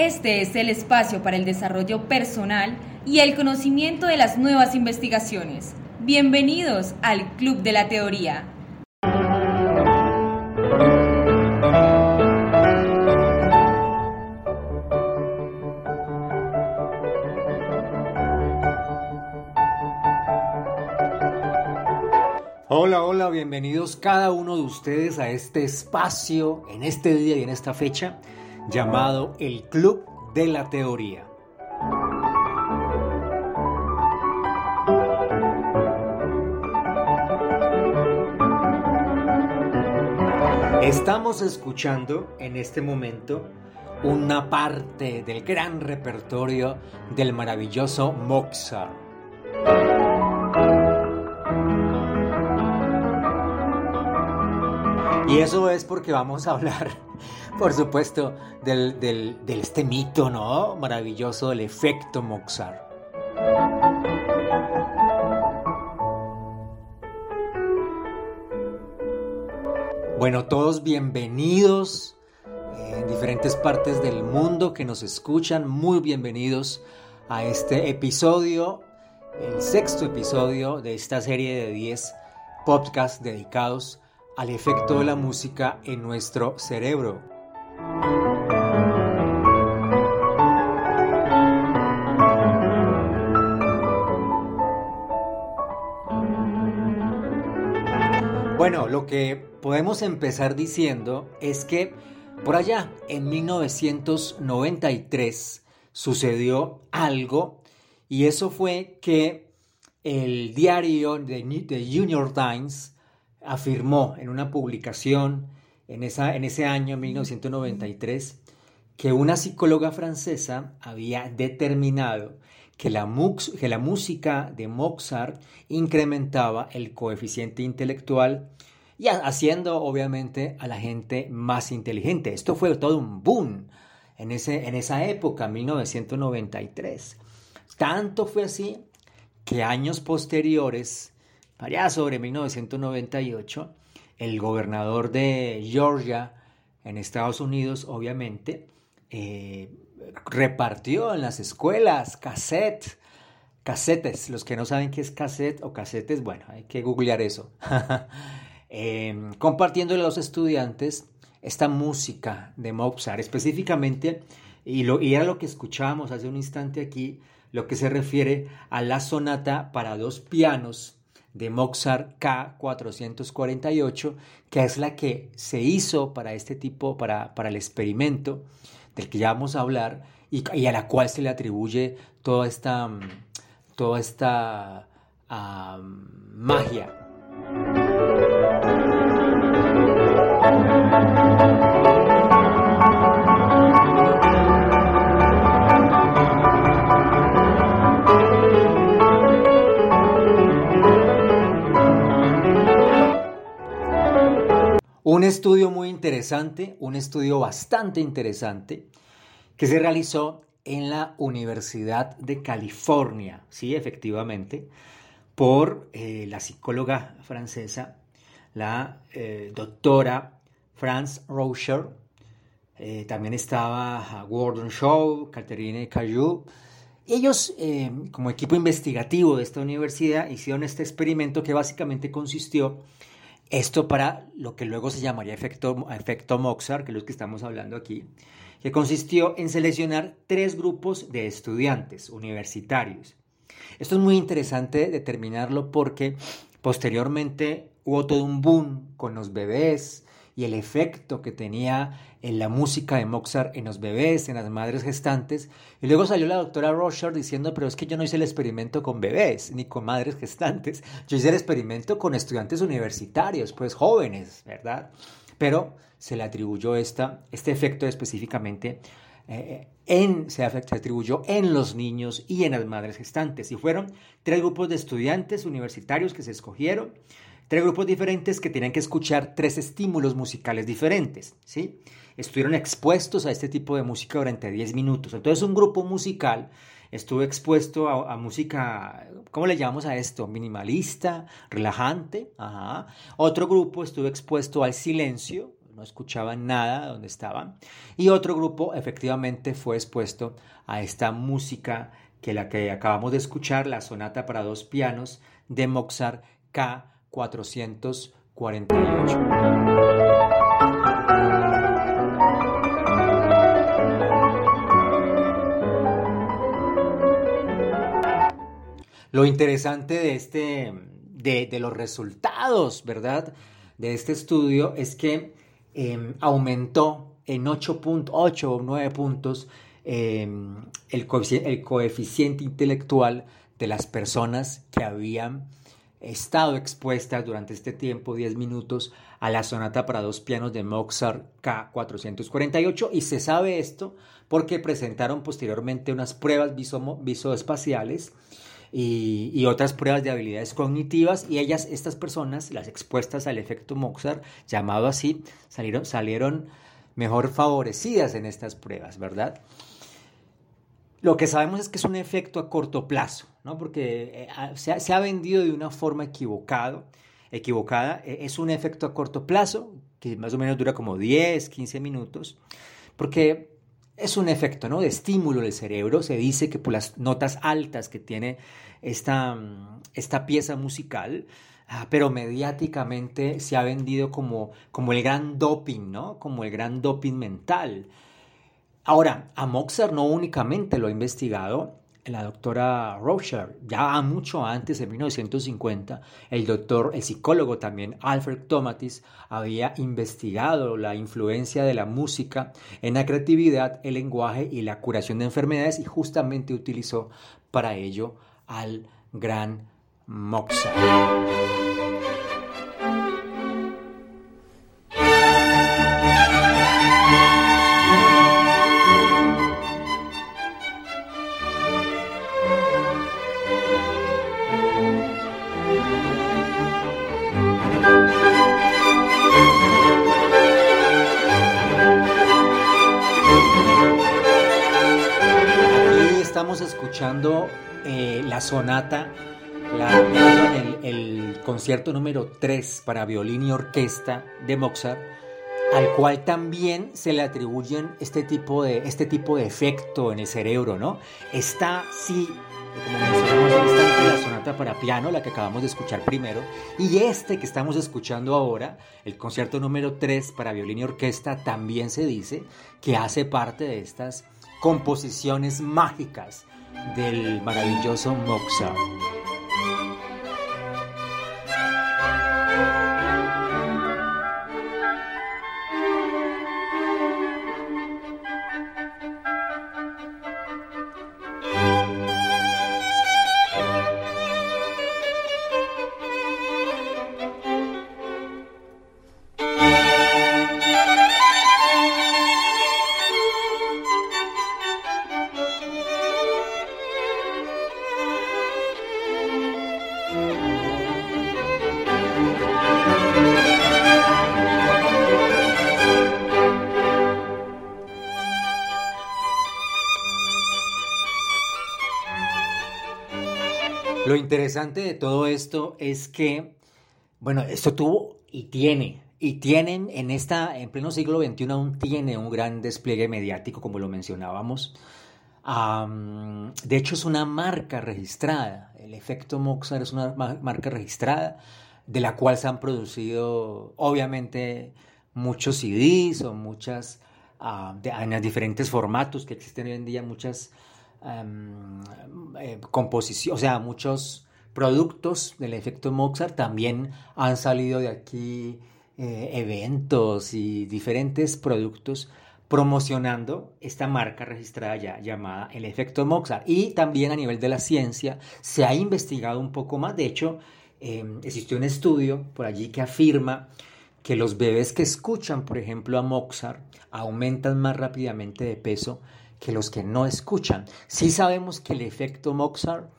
Este es el espacio para el desarrollo personal y el conocimiento de las nuevas investigaciones. Bienvenidos al Club de la Teoría. Hola, hola, bienvenidos cada uno de ustedes a este espacio en este día y en esta fecha llamado el Club de la Teoría. Estamos escuchando en este momento una parte del gran repertorio del maravilloso Mozart. Y eso es porque vamos a hablar, por supuesto, del, del, este mito, ¿no? Maravilloso del efecto Mozart. Bueno, todos bienvenidos en diferentes partes del mundo que nos escuchan, muy bienvenidos a este episodio, el sexto episodio de esta serie de 10 podcasts dedicados al efecto de la música en nuestro cerebro. Bueno, lo que podemos empezar diciendo es que por allá, en 1993, sucedió algo y eso fue que el diario de New York Times afirmó en una publicación en, esa, en ese año, 1993, que una psicóloga francesa había determinado que la, música de Mozart incrementaba el coeficiente intelectual y haciendo obviamente a la gente más inteligente. Esto fue todo un boom en, ese, en esa época, 1993. Tanto fue así que años posteriores allá sobre 1998, el gobernador de Georgia, en Estados Unidos, obviamente, eh, repartió en las escuelas cassette, casetes. Los que no saben qué es cassette o casetes, bueno, hay que googlear eso. eh, compartiéndole a los estudiantes esta música de Mozart, específicamente, y, lo, y era lo que escuchábamos hace un instante aquí, lo que se refiere a la sonata para dos pianos de Mozart K448, que es la que se hizo para este tipo, para, para el experimento del que ya vamos a hablar y, a la cual se le atribuye toda esta, toda esta magia. Un estudio muy interesante, un estudio bastante interesante, que se realizó en la Universidad de California, sí, efectivamente, por eh, la psicóloga francesa, la eh, doctora France Rocher. Eh, también estaba Gordon Shaw, Catherine Caillou. Ellos, como equipo investigativo de esta universidad, hicieron este experimento que básicamente consistió esto para lo que luego se llamaría efecto, efecto que es lo que estamos hablando aquí, que consistió en seleccionar tres grupos de estudiantes universitarios. Esto es muy interesante determinarlo porque posteriormente hubo todo un boom con los bebés, y el efecto que tenía en la música de Mozart en los bebés, en las madres gestantes. Y luego salió la doctora Rocher diciendo, pero es que yo no hice el experimento con bebés ni con madres gestantes, yo hice el experimento con estudiantes universitarios, pues jóvenes, ¿verdad? Pero se le atribuyó esta, este efecto específicamente eh, en, se atribuyó en los niños y en las madres gestantes. Y fueron tres grupos de estudiantes universitarios que se escogieron tres grupos diferentes que tenían que escuchar tres estímulos musicales diferentes, ¿sí? Estuvieron expuestos a este tipo de música durante 10 minutos. Entonces un grupo musical estuvo expuesto a, música, ¿cómo le llamamos a esto? Minimalista, relajante. Otro grupo estuvo expuesto al silencio, no escuchaban nada de donde estaban. Y otro grupo efectivamente fue expuesto a esta música que la que acabamos de escuchar, la sonata para dos pianos de Mozart K448. Lo interesante de este, de, los resultados, ¿verdad? De este estudio es que em, aumentó en 8.8 o 9 puntos em, el coeficiente intelectual de las personas que habían estado expuestas durante este tiempo, 10 minutos, a la sonata para dos pianos de Mozart K448 y se sabe esto porque presentaron posteriormente unas pruebas visoespaciales y, otras pruebas de habilidades cognitivas. Y ellas, estas personas, las expuestas al efecto Mozart, llamado así, salieron, salieron mejor favorecidas en estas pruebas, ¿verdad? Lo que sabemos es que es un efecto a corto plazo, ¿no? porque eh, se, se, ha vendido de una forma equivocado, equivocada. E, es un efecto a corto plazo que más o menos dura como 10, 15 minutos, porque es un efecto ¿no? de estímulo del cerebro. Se dice que por las notas altas que tiene esta, esta pieza musical, ah, pero mediáticamente se ha vendido como, como el gran doping, ¿no? como el gran doping mental. Ahora, a Mozart no únicamente lo ha investigado la doctora Rocher, ya mucho antes, en 1950, el doctor, el psicólogo también, Alfred Tomatis, había investigado la influencia de la música en la creatividad, el lenguaje y la curación de enfermedades y justamente utilizó para ello al gran Mozart. Escuchando eh, la sonata, el, concierto número 3 para violín y orquesta de Mozart, al cual también se le atribuyen este tipo de, este tipo de efecto en el cerebro, ¿no? Está, sí, como mencionamos, la sonata para piano, la que acabamos de escuchar primero, y este que estamos escuchando ahora, el concierto número 3 para violín y orquesta, también se dice que hace parte de estas composiciones mágicas del maravilloso Mozart. Lo interesante de todo esto es que, bueno, esto tuvo y tiene, y tienen en esta, en pleno siglo XXI aún tiene un gran despliegue mediático, como lo mencionábamos. de hecho, es una marca registrada. El efecto Mozart es una marca registrada de la cual se han producido, obviamente, muchos CDs o muchas, en diferentes formatos que existen hoy en día, muchas Em, eh, composición, o sea, muchos productos del efecto Mozart también han salido de aquí eh, eventos y diferentes productos promocionando esta marca registrada ya llamada el efecto Mozart. Y también a nivel de la ciencia se ha investigado un poco más. De hecho, em, existió un estudio por allí que afirma que los bebés que escuchan, por ejemplo, a Mozart aumentan más rápidamente de peso que los que no escuchan. Sí sabemos que el efecto Mozart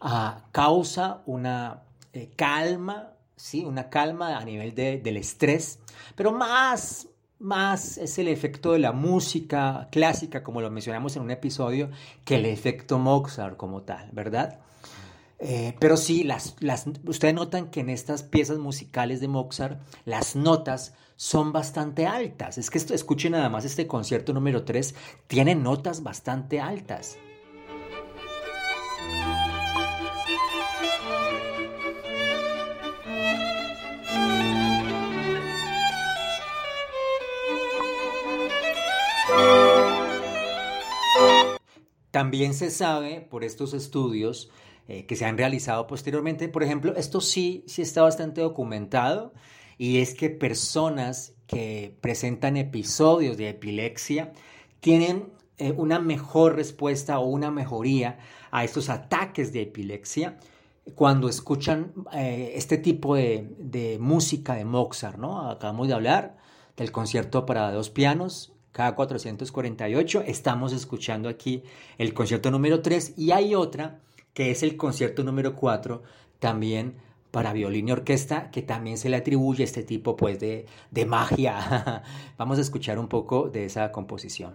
ah, causa una eh, calma, ¿sí? una calma a nivel del estrés, pero más, más es el efecto de la música clásica, como lo mencionamos en un episodio, que el efecto Mozart como tal, ¿verdad? Eh, pero sí, las, las, ustedes notan que en estas piezas musicales de Mozart, las notas son bastante altas. Es que escuchen nada más este concierto número 3, tiene notas bastante altas. También se sabe por estos estudios eh, que se han realizado posteriormente, por ejemplo, esto sí, sí está bastante documentado y es que personas que presentan episodios de epilepsia tienen eh, una mejor respuesta o una mejoría a estos ataques de epilepsia cuando escuchan eh, este tipo de, de, música de Mozart, ¿no? Acabamos de hablar del concierto para dos pianos, K448, estamos escuchando aquí el concierto número 3 y hay otra que es el concierto número 4 también para violín y orquesta, que también se le atribuye este tipo pues, de, de magia. Vamos a escuchar un poco de esa composición.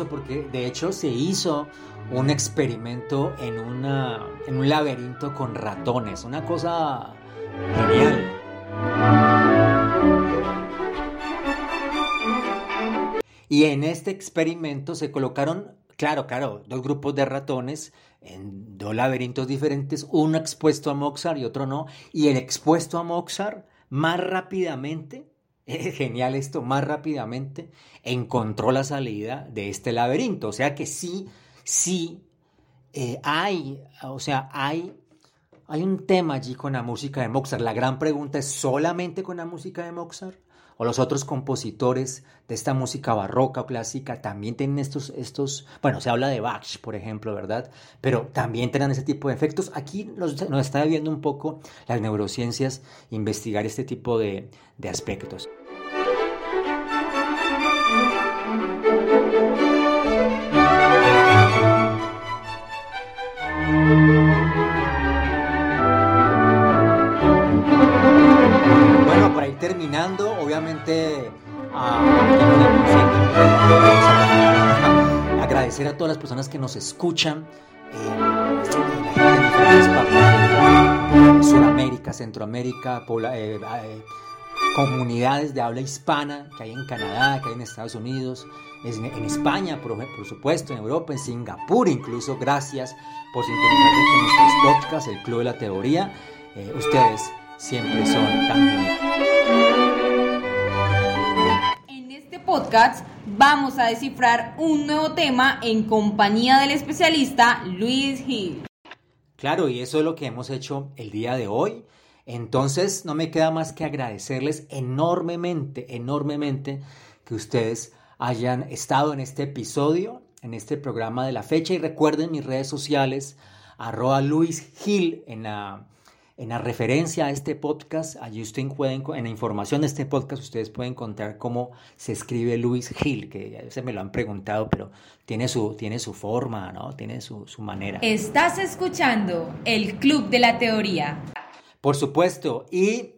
Porque de hecho se hizo un experimento en, en un laberinto con ratones, una cosa genial. Y en este experimento se colocaron, claro, claro, dos grupos de ratones en dos laberintos diferentes, uno expuesto a Mozart y otro no, y el expuesto a Mozart más rápidamente genial esto, más rápidamente encontró la salida de este laberinto. O sea que sí, sí eh, hay, o sea, hay, hay un tema allí con la música de Mozart. La gran pregunta es, ¿solamente con la música de Mozart? O los otros compositores de esta música barroca o clásica también tienen estos, estos, bueno, se habla de Bach, por ejemplo, ¿verdad? Pero también tienen ese tipo de efectos. Aquí nos, está viendo un poco las neurociencias investigar este tipo de aspectos. Terminando, obviamente, agradecer a todas las personas que nos escuchan, eh, Sudamérica, Centroamérica, eh, eh, comunidades de habla hispana que hay en Canadá, que hay en Estados Unidos, en, España, por, por, supuesto, en Europa, en Singapur incluso. Gracias por sintonizarse con nuestros podcasts, el Club de la Teoría. ustedes siempre son tan geniales. Podcast vamos a descifrar un nuevo tema en compañía del especialista Luis Gil. Claro, y eso es lo que hemos hecho el día de hoy. Entonces, no me queda más que agradecerles enormemente, enormemente que ustedes hayan estado en este episodio, en este programa de la fecha. Y recuerden mis redes sociales, arroba Luis Gil en la en la referencia a este podcast, allí ustedes pueden, en la información de este podcast, ustedes pueden encontrar cómo se escribe Luis Gil, que a veces me lo han preguntado, pero tiene su, tiene su forma, ¿no? Tiene su, su manera. Estás escuchando el Club de la Teoría. Por supuesto, y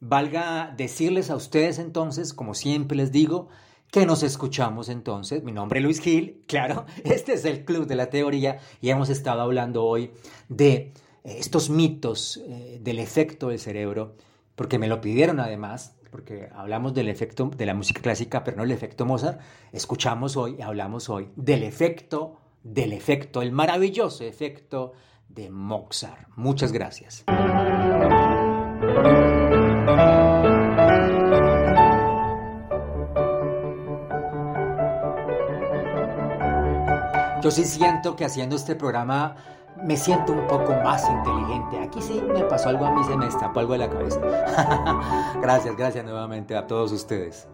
valga decirles a ustedes entonces, como siempre les digo, que nos escuchamos entonces. Mi nombre es Luis Gil, claro, este es el Club de la Teoría y hemos estado hablando hoy de estos mitos eh, del efecto del cerebro, porque me lo pidieron además, porque hablamos del efecto de la música clásica, pero no el efecto Mozart, escuchamos hoy, hablamos hoy del efecto, del efecto, el maravilloso efecto de Mozart. Muchas gracias. Yo sí siento que haciendo este programa me siento un poco más inteligente. Aquí sí me pasó algo a mí, se me escapó algo de la cabeza. gracias, gracias nuevamente a todos ustedes.